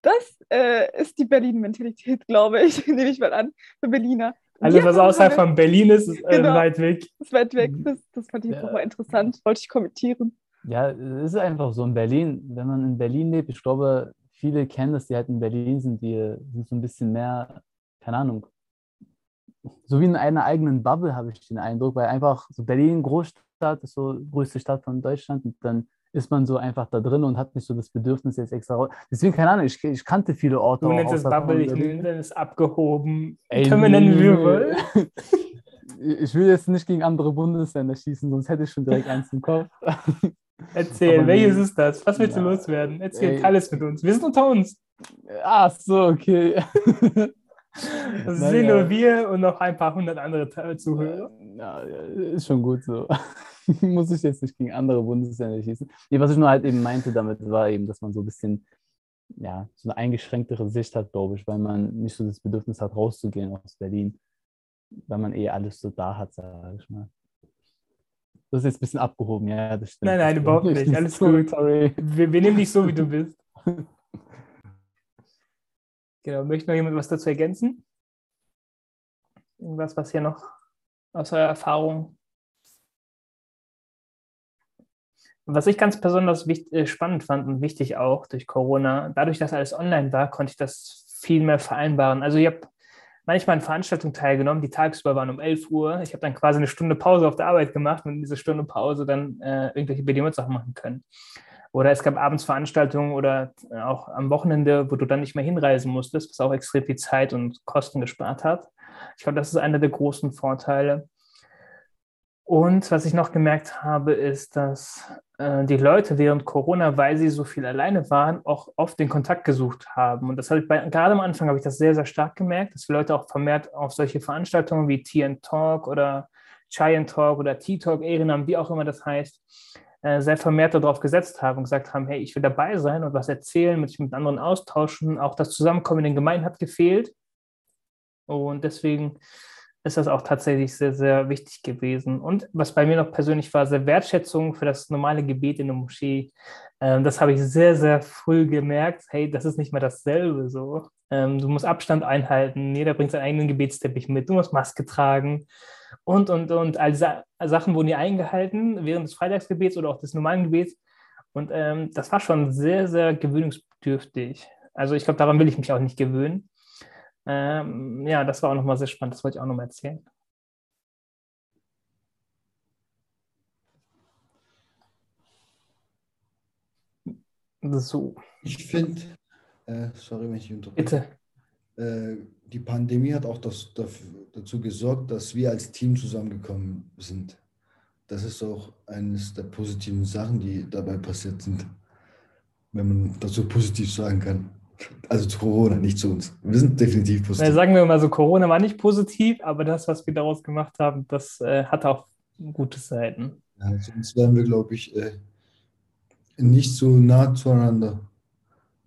das äh, ist die Berlin-Mentalität, glaube ich, nehme ich mal an, für Berliner. Also ja, was außerhalb von Berlin ist, ist äh, genau, weit weg. Ist weit weg. Das, das fand ich ja. nochmal interessant. Wollte ich kommentieren. Ja, es ist einfach so in Berlin, wenn man in Berlin lebt, ich glaube, viele kennen das, die halt in Berlin sind, die sind so ein bisschen mehr, keine Ahnung, so wie in einer eigenen Bubble habe ich den Eindruck, weil einfach so Berlin, Großstadt, ist so größte Stadt von Deutschland und dann ist man so einfach da drin und hat nicht so das Bedürfnis jetzt extra raus. Deswegen, keine Ahnung, ich, ich kannte viele Orte. Du nennst es Bubble, ich nenne es abgehoben. Ey, Können wir nennen, wir Ich will jetzt nicht gegen andere Bundesländer schießen, sonst hätte ich schon direkt eins im Kopf. Erzähl, Aber welches ist das? Was willst ja, du loswerden? Erzähl ey, alles mit uns. Wir sind unter uns. Ach so, okay. Das sind nur wir und noch ein paar hundert andere Zuhörer. Ja, ist schon gut so. muss ich jetzt nicht gegen andere Bundesländer schießen. Nee, was ich nur halt eben meinte damit, war eben, dass man so ein bisschen, ja, so eine eingeschränktere Sicht hat, glaube ich, weil man nicht so das Bedürfnis hat, rauszugehen aus Berlin, weil man eh alles so da hat, sage ich mal. Das ist jetzt ein bisschen abgehoben, ja, das stimmt. Nein, nein, überhaupt nicht. Alles gut. Sorry. Wir, wir nehmen dich so, wie du bist. genau. Möchte noch jemand was dazu ergänzen? Irgendwas, was hier noch aus eurer Erfahrung Was ich ganz besonders wichtig, äh, spannend fand und wichtig auch durch Corona, dadurch, dass alles online war, konnte ich das viel mehr vereinbaren. Also ich habe manchmal an Veranstaltungen teilgenommen, die tagsüber waren um 11 Uhr. Ich habe dann quasi eine Stunde Pause auf der Arbeit gemacht und in dieser Stunde Pause dann äh, irgendwelche BDM-Sachen machen können. Oder es gab abends Veranstaltungen oder auch am Wochenende, wo du dann nicht mehr hinreisen musstest, was auch extrem viel Zeit und Kosten gespart hat. Ich glaube, das ist einer der großen Vorteile. Und was ich noch gemerkt habe, ist, dass äh, die Leute während Corona, weil sie so viel alleine waren, auch oft den Kontakt gesucht haben. Und das habe ich bei, gerade am Anfang habe ich das sehr, sehr stark gemerkt, dass die Leute auch vermehrt auf solche Veranstaltungen wie Tea Talk oder Chai Talk oder Tea Talk Ehrenamt, wie auch immer das heißt, äh, sehr vermehrt darauf gesetzt haben und gesagt haben, hey, ich will dabei sein und was erzählen, mich mit anderen austauschen. Auch das Zusammenkommen in den Gemeinden hat gefehlt. Und deswegen ist das auch tatsächlich sehr, sehr wichtig gewesen. Und was bei mir noch persönlich war, sehr Wertschätzung für das normale Gebet in der Moschee. Ähm, das habe ich sehr, sehr früh gemerkt. Hey, das ist nicht mehr dasselbe so. Ähm, du musst Abstand einhalten, jeder bringt seinen eigenen Gebetsteppich mit, du musst Maske tragen und, und, und. All diese Sachen wurden hier eingehalten während des Freitagsgebets oder auch des normalen Gebets. Und ähm, das war schon sehr, sehr gewöhnungsbedürftig. Also ich glaube, daran will ich mich auch nicht gewöhnen. Ähm, ja, das war auch nochmal sehr spannend, das wollte ich auch nochmal erzählen. So. Ich finde, äh, sorry, wenn ich unterbreche. Bitte. Äh, die Pandemie hat auch das, dafür, dazu gesorgt, dass wir als Team zusammengekommen sind. das ist auch eines der positiven Sachen, die dabei passiert sind, wenn man das so positiv sagen kann. Also zu Corona, nicht zu uns. Wir sind definitiv positiv. Na, sagen wir mal so, Corona war nicht positiv, aber das, was wir daraus gemacht haben, das äh, hat auch gute Seiten. Ja, sonst wären wir, glaube ich, äh, nicht so nah zueinander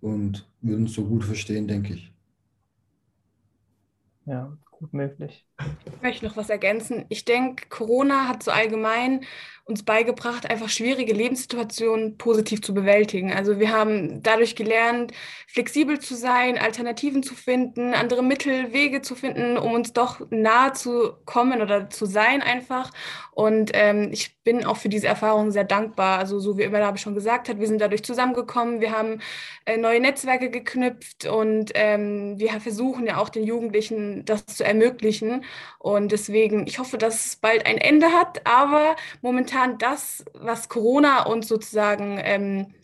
und würden uns so gut verstehen, denke ich. Ja, gut möglich. Ich möchte noch was ergänzen. Ich denke, Corona hat so allgemein uns beigebracht, einfach schwierige Lebenssituationen positiv zu bewältigen. Also wir haben dadurch gelernt, flexibel zu sein, Alternativen zu finden, andere Mittel, Wege zu finden, um uns doch nahe zu kommen oder zu sein einfach. Und ähm, ich bin auch für diese Erfahrung sehr dankbar. Also so wie immer habe schon gesagt hat, wir sind dadurch zusammengekommen, wir haben äh, neue Netzwerke geknüpft und ähm, wir versuchen ja auch den Jugendlichen das zu ermöglichen. Und deswegen, ich hoffe, dass es bald ein Ende hat, aber momentan das, was Corona uns sozusagen, ähm,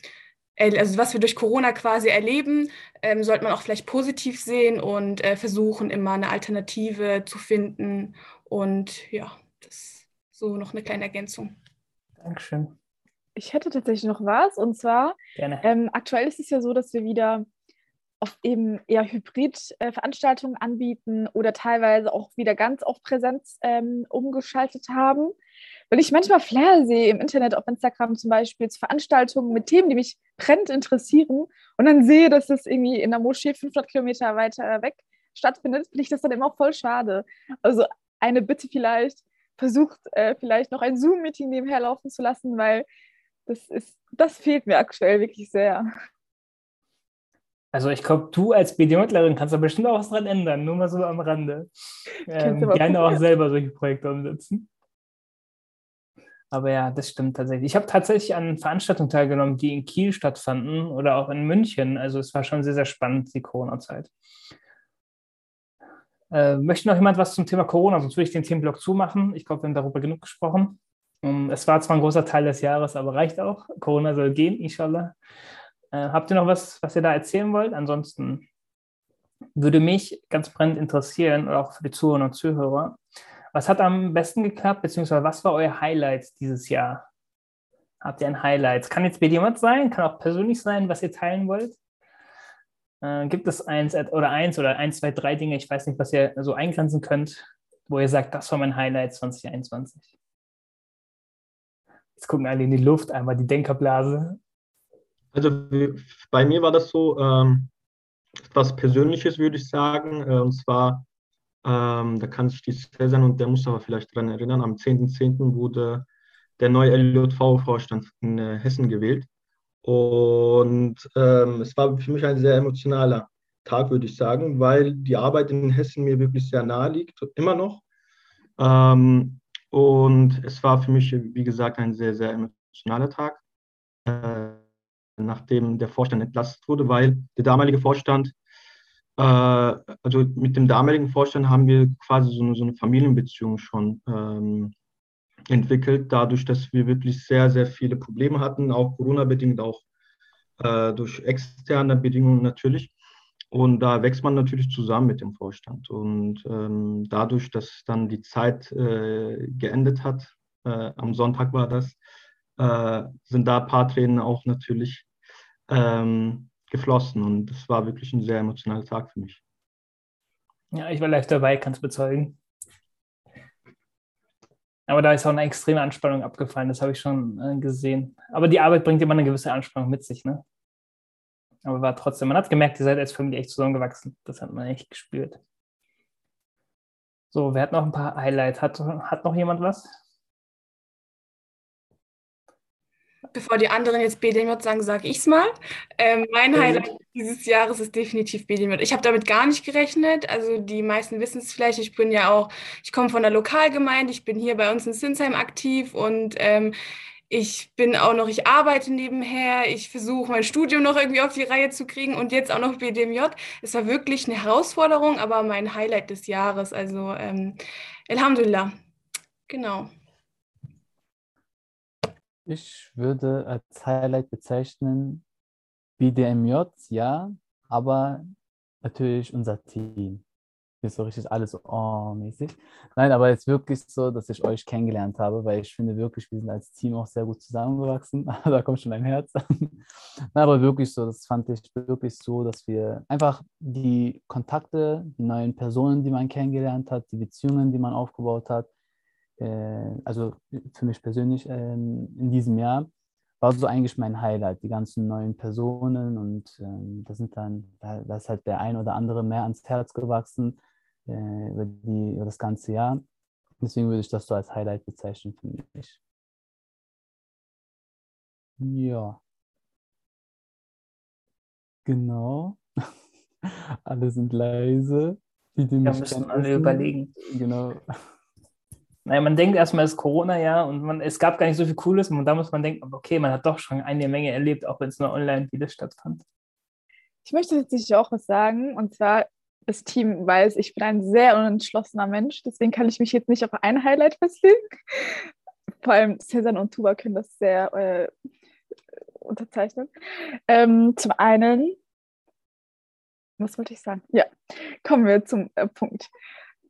also was wir durch Corona quasi erleben, ähm, sollte man auch vielleicht positiv sehen und äh, versuchen, immer eine Alternative zu finden. Und ja, das ist so noch eine kleine Ergänzung. Dankeschön. Ich hätte tatsächlich noch was und zwar, ähm, aktuell ist es ja so, dass wir wieder auf eben eher Hybrid-Veranstaltungen äh, anbieten oder teilweise auch wieder ganz auf Präsenz ähm, umgeschaltet haben. Weil ich manchmal Flair sehe im Internet, auf Instagram zum Beispiel, zu Veranstaltungen mit Themen, die mich brennend interessieren und dann sehe, dass das irgendwie in der Moschee 500 Kilometer weiter weg stattfindet, finde ich das dann immer voll schade. Also eine Bitte vielleicht, versucht äh, vielleicht noch ein Zoom-Meeting nebenher laufen zu lassen, weil das ist, das fehlt mir aktuell wirklich sehr. Also ich glaube, du als BDMlerin kannst da bestimmt auch was dran ändern, nur mal so am Rande. Ähm, gerne auch selber solche Projekte umsetzen. Aber ja, das stimmt tatsächlich. Ich habe tatsächlich an Veranstaltungen teilgenommen, die in Kiel stattfanden oder auch in München. Also es war schon sehr, sehr spannend, die Corona-Zeit. Äh, möchte noch jemand was zum Thema Corona? Sonst würde ich den Themenblock zumachen. Ich glaube, wir haben darüber genug gesprochen. Um, es war zwar ein großer Teil des Jahres, aber reicht auch. Corona soll gehen, inshallah. Äh, habt ihr noch was, was ihr da erzählen wollt? Ansonsten würde mich ganz brennend interessieren, oder auch für die Zuhörer und Zuhörer, was hat am besten geklappt, beziehungsweise was war euer Highlight dieses Jahr? Habt ihr ein Highlight? Kann jetzt jemand sein, kann auch persönlich sein, was ihr teilen wollt. Äh, gibt es eins oder eins oder eins, zwei, drei Dinge, ich weiß nicht, was ihr so eingrenzen könnt, wo ihr sagt, das war mein Highlight 2021? Jetzt gucken alle in die Luft, einmal die Denkerblase. Also bei mir war das so ähm, etwas Persönliches, würde ich sagen. Äh, und zwar ähm, da kann sich die Cäsar und der muss aber vielleicht daran erinnern, am 10.10. .10. wurde der neue LJV-Vorstand in äh, Hessen gewählt. Und ähm, es war für mich ein sehr emotionaler Tag, würde ich sagen, weil die Arbeit in Hessen mir wirklich sehr nahe liegt, immer noch. Ähm, und es war für mich, wie gesagt, ein sehr, sehr emotionaler Tag, äh, nachdem der Vorstand entlastet wurde, weil der damalige Vorstand äh, also mit dem damaligen Vorstand haben wir quasi so eine, so eine Familienbeziehung schon ähm, entwickelt, dadurch, dass wir wirklich sehr, sehr viele Probleme hatten, auch Corona-bedingt, auch äh, durch externe Bedingungen natürlich. Und da wächst man natürlich zusammen mit dem Vorstand. Und ähm, dadurch, dass dann die Zeit äh, geendet hat, äh, am Sonntag war das, äh, sind da ein paar Tränen auch natürlich ähm, geflossen und es war wirklich ein sehr emotionaler Tag für mich. Ja, ich war live dabei, kann es bezeugen. Aber da ist auch eine extreme Anspannung abgefallen, das habe ich schon äh, gesehen. Aber die Arbeit bringt immer eine gewisse Anspannung mit sich, ne? Aber war trotzdem, man hat gemerkt, ihr seid als Familie echt zusammengewachsen. Das hat man echt gespürt. So, wer hat noch ein paar Highlights? Hat, hat noch jemand was? Bevor die anderen jetzt BDJ sagen, sage ich es mal. Ähm, mein Highlight dieses Jahres ist definitiv BDJ. Ich habe damit gar nicht gerechnet. Also die meisten wissen es vielleicht. Ich bin ja auch, ich komme von der Lokalgemeinde. Ich bin hier bei uns in Sinsheim aktiv und ähm, ich bin auch noch, ich arbeite nebenher, ich versuche mein Studium noch irgendwie auf die Reihe zu kriegen und jetzt auch noch BDMJ. Es war wirklich eine Herausforderung, aber mein Highlight des Jahres. Also ähm, Alhamdulillah. Genau. Ich würde als Highlight bezeichnen BDMJ, ja, aber natürlich unser Team. ist so richtig alles oh, mäßig. Nein, aber es ist wirklich so, dass ich euch kennengelernt habe, weil ich finde wirklich, wir sind als Team auch sehr gut zusammengewachsen. da kommt schon ein Herz. aber wirklich so, das fand ich wirklich so, dass wir einfach die Kontakte, die neuen Personen, die man kennengelernt hat, die Beziehungen, die man aufgebaut hat, also für mich persönlich äh, in diesem Jahr, war so eigentlich mein Highlight, die ganzen neuen Personen und ähm, da sind dann, da, da ist halt der ein oder andere mehr ans Herz gewachsen äh, über, die, über das ganze Jahr. Deswegen würde ich das so als Highlight bezeichnen für mich. Ja. Genau. alle sind leise. Die, die ja, müssen alle überlegen. Genau. Naja, man denkt erstmal, es ist Corona-Jahr und man, es gab gar nicht so viel Cooles und da muss man denken, okay, man hat doch schon eine Menge erlebt, auch wenn es nur online vieles stattfand. Ich möchte tatsächlich auch was sagen und zwar das Team weiß, ich bin ein sehr unentschlossener Mensch, deswegen kann ich mich jetzt nicht auf ein Highlight festlegen. Vor allem Cezanne und Tuba können das sehr äh, unterzeichnen. Ähm, zum einen, was wollte ich sagen? Ja, kommen wir zum äh, Punkt.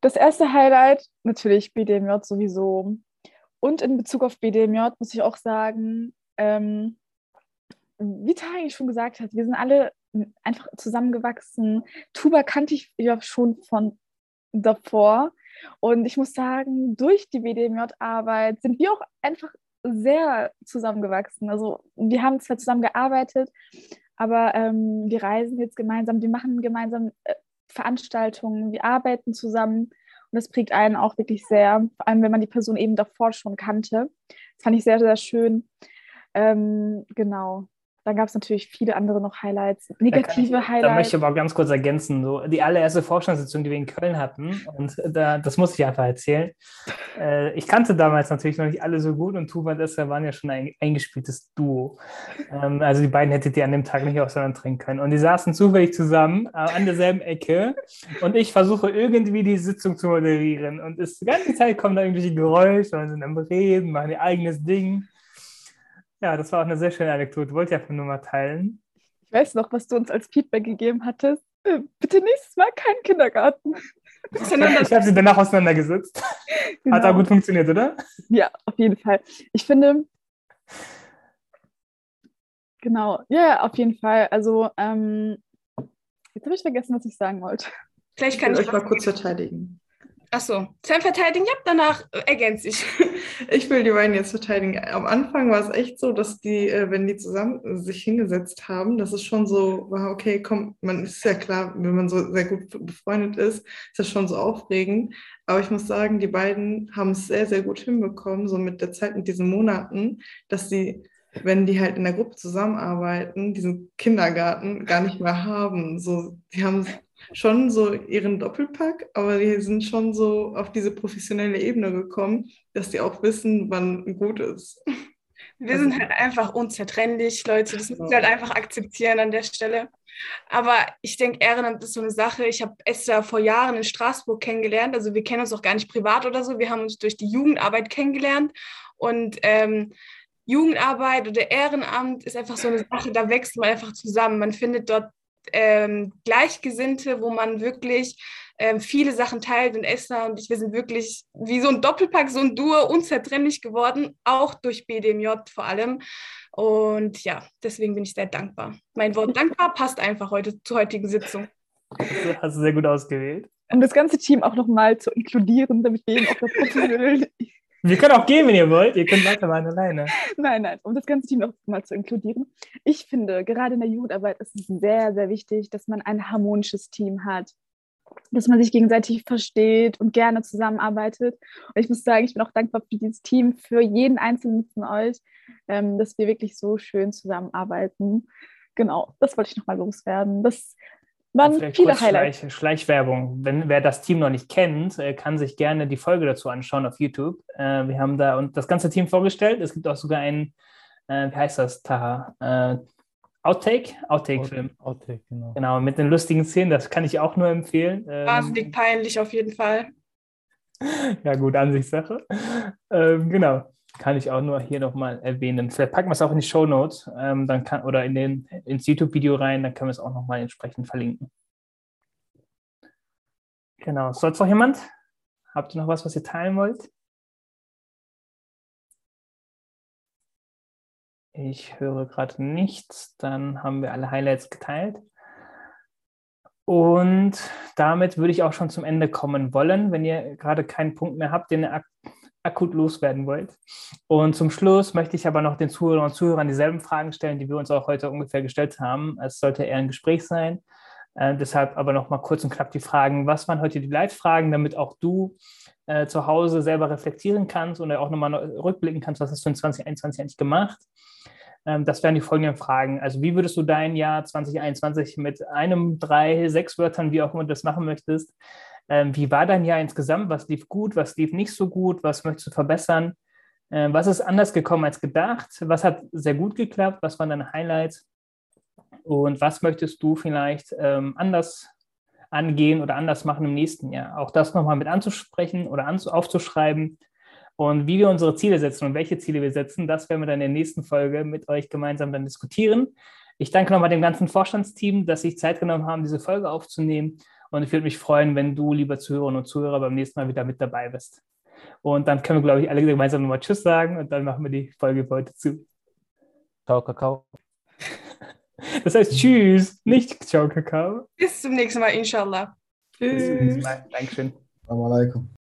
Das erste Highlight, natürlich BDMJ sowieso. Und in Bezug auf BDMJ muss ich auch sagen, ähm, wie Tara eigentlich schon gesagt hat, wir sind alle einfach zusammengewachsen. Tuba kannte ich ja schon von davor. Und ich muss sagen, durch die BDMJ-Arbeit sind wir auch einfach sehr zusammengewachsen. Also wir haben zwar zusammen gearbeitet, aber ähm, wir reisen jetzt gemeinsam, wir machen gemeinsam äh, Veranstaltungen, wir arbeiten zusammen. Und das prägt einen auch wirklich sehr, vor allem wenn man die Person eben davor schon kannte. Das fand ich sehr, sehr schön. Ähm, genau. Dann gab es natürlich viele andere noch Highlights, negative ich, Highlights. Da möchte ich aber ganz kurz ergänzen, so die allererste Vorstandssitzung, die wir in Köln hatten, und da, das muss ich einfach erzählen. Äh, ich kannte damals natürlich noch nicht alle so gut und Tuba und Esther waren ja schon ein eingespieltes Duo. Ähm, also die beiden hättet ihr an dem Tag nicht auseinandertrinken können. Und die saßen zufällig zusammen äh, an derselben Ecke und ich versuche irgendwie die Sitzung zu moderieren. Und es, die ganze Zeit kommen da irgendwelche Geräusche und sind am Reden, machen ihr eigenes Ding. Ja, das war auch eine sehr schöne Anekdote. Wollte ich einfach nur mal teilen. Ich weiß noch, was du uns als Feedback gegeben hattest. Äh, bitte nächstes Mal keinen Kindergarten. ich habe sie danach auseinandergesetzt. Genau. Hat auch gut funktioniert, oder? Ja, auf jeden Fall. Ich finde, genau, ja, auf jeden Fall. Also, ähm, jetzt habe ich vergessen, was ich sagen wollte. Vielleicht kann ich, ich euch mal kurz verteidigen. Achso, Sam verteidigen, ja, danach äh, ergänze ich. Ich will die beiden jetzt verteidigen. Am Anfang war es echt so, dass die, äh, wenn die zusammen sich hingesetzt haben, dass es schon so war, okay, komm, man ist ja klar, wenn man so sehr gut befreundet ist, ist das schon so aufregend. Aber ich muss sagen, die beiden haben es sehr, sehr gut hinbekommen, so mit der Zeit, mit diesen Monaten, dass sie wenn die halt in der Gruppe zusammenarbeiten, diesen Kindergarten gar nicht mehr haben. So, die haben schon so ihren Doppelpack, aber die sind schon so auf diese professionelle Ebene gekommen, dass die auch wissen, wann gut ist. Wir sind halt einfach unzertrennlich, Leute. Das müssen wir halt einfach akzeptieren an der Stelle. Aber ich denke, Ehrenamt ist so eine Sache. Ich habe Esther vor Jahren in Straßburg kennengelernt. Also wir kennen uns auch gar nicht privat oder so. Wir haben uns durch die Jugendarbeit kennengelernt. Und ähm, Jugendarbeit oder Ehrenamt ist einfach so eine Sache, da wächst man einfach zusammen. Man findet dort ähm, Gleichgesinnte, wo man wirklich ähm, viele Sachen teilt. Und Esther und ich, wir sind wirklich wie so ein Doppelpack, so ein Duo, unzertrennlich geworden, auch durch BDMJ vor allem. Und ja, deswegen bin ich sehr dankbar. Mein Wort dankbar passt einfach heute zur heutigen Sitzung. Hast du sehr gut ausgewählt. Um das ganze Team auch nochmal zu inkludieren, damit wir eben auch das professionell wir können auch gehen, wenn ihr wollt. Ihr könnt weitermachen alleine. Nein, nein, um das ganze Team noch mal zu inkludieren. Ich finde, gerade in der Jugendarbeit ist es sehr, sehr wichtig, dass man ein harmonisches Team hat. Dass man sich gegenseitig versteht und gerne zusammenarbeitet. Und ich muss sagen, ich bin auch dankbar für dieses Team, für jeden einzelnen von euch, ähm, dass wir wirklich so schön zusammenarbeiten. Genau, das wollte ich nochmal loswerden. Das waren Vielleicht viele Highlights. Schleich, Schleichwerbung. Wenn wer das Team noch nicht kennt, äh, kann sich gerne die Folge dazu anschauen auf YouTube. Äh, wir haben da und das ganze Team vorgestellt. Es gibt auch sogar einen, äh, wie heißt das, Taha? Outtake? Outtake-Film. Outtake, genau. Genau, mit den lustigen Szenen, das kann ich auch nur empfehlen. Ähm, Wahnsinnig peinlich auf jeden Fall. ja, gut, Ansichtssache. Ähm, genau kann ich auch nur hier nochmal erwähnen. Vielleicht packen wir es auch in die Show Notes ähm, dann kann, oder in den, ins YouTube-Video rein, dann können wir es auch nochmal entsprechend verlinken. Genau. Sonst noch jemand? Habt ihr noch was, was ihr teilen wollt? Ich höre gerade nichts. Dann haben wir alle Highlights geteilt. Und damit würde ich auch schon zum Ende kommen wollen, wenn ihr gerade keinen Punkt mehr habt, den ihr akut loswerden wollt. Und zum Schluss möchte ich aber noch den Zuhörern und Zuhörern dieselben Fragen stellen, die wir uns auch heute ungefähr gestellt haben. Es sollte eher ein Gespräch sein. Äh, deshalb aber noch mal kurz und knapp die Fragen. Was waren heute die Leitfragen, damit auch du äh, zu Hause selber reflektieren kannst und auch nochmal rückblicken kannst, was hast du in 2021 eigentlich gemacht? Ähm, das wären die folgenden Fragen. Also wie würdest du dein Jahr 2021 mit einem, drei, sechs Wörtern, wie auch immer du das machen möchtest, ähm, wie war dein Jahr insgesamt? Was lief gut? Was lief nicht so gut? Was möchtest du verbessern? Ähm, was ist anders gekommen als gedacht? Was hat sehr gut geklappt? Was waren deine Highlights? Und was möchtest du vielleicht ähm, anders angehen oder anders machen im nächsten Jahr? Auch das nochmal mit anzusprechen oder aufzuschreiben. Und wie wir unsere Ziele setzen und welche Ziele wir setzen, das werden wir dann in der nächsten Folge mit euch gemeinsam dann diskutieren. Ich danke nochmal dem ganzen Vorstandsteam, dass sich Zeit genommen haben, diese Folge aufzunehmen. Und ich würde mich freuen, wenn du, lieber Zuhörerinnen und Zuhörer, beim nächsten Mal wieder mit dabei bist. Und dann können wir, glaube ich, alle gemeinsam nochmal Tschüss sagen und dann machen wir die Folge für heute zu. Ciao, Kakao. Das heißt Tschüss, nicht Ciao, Kakao. Bis zum nächsten Mal, inshallah. Bis zum nächsten Mal. Dankeschön. Assalamu alaikum.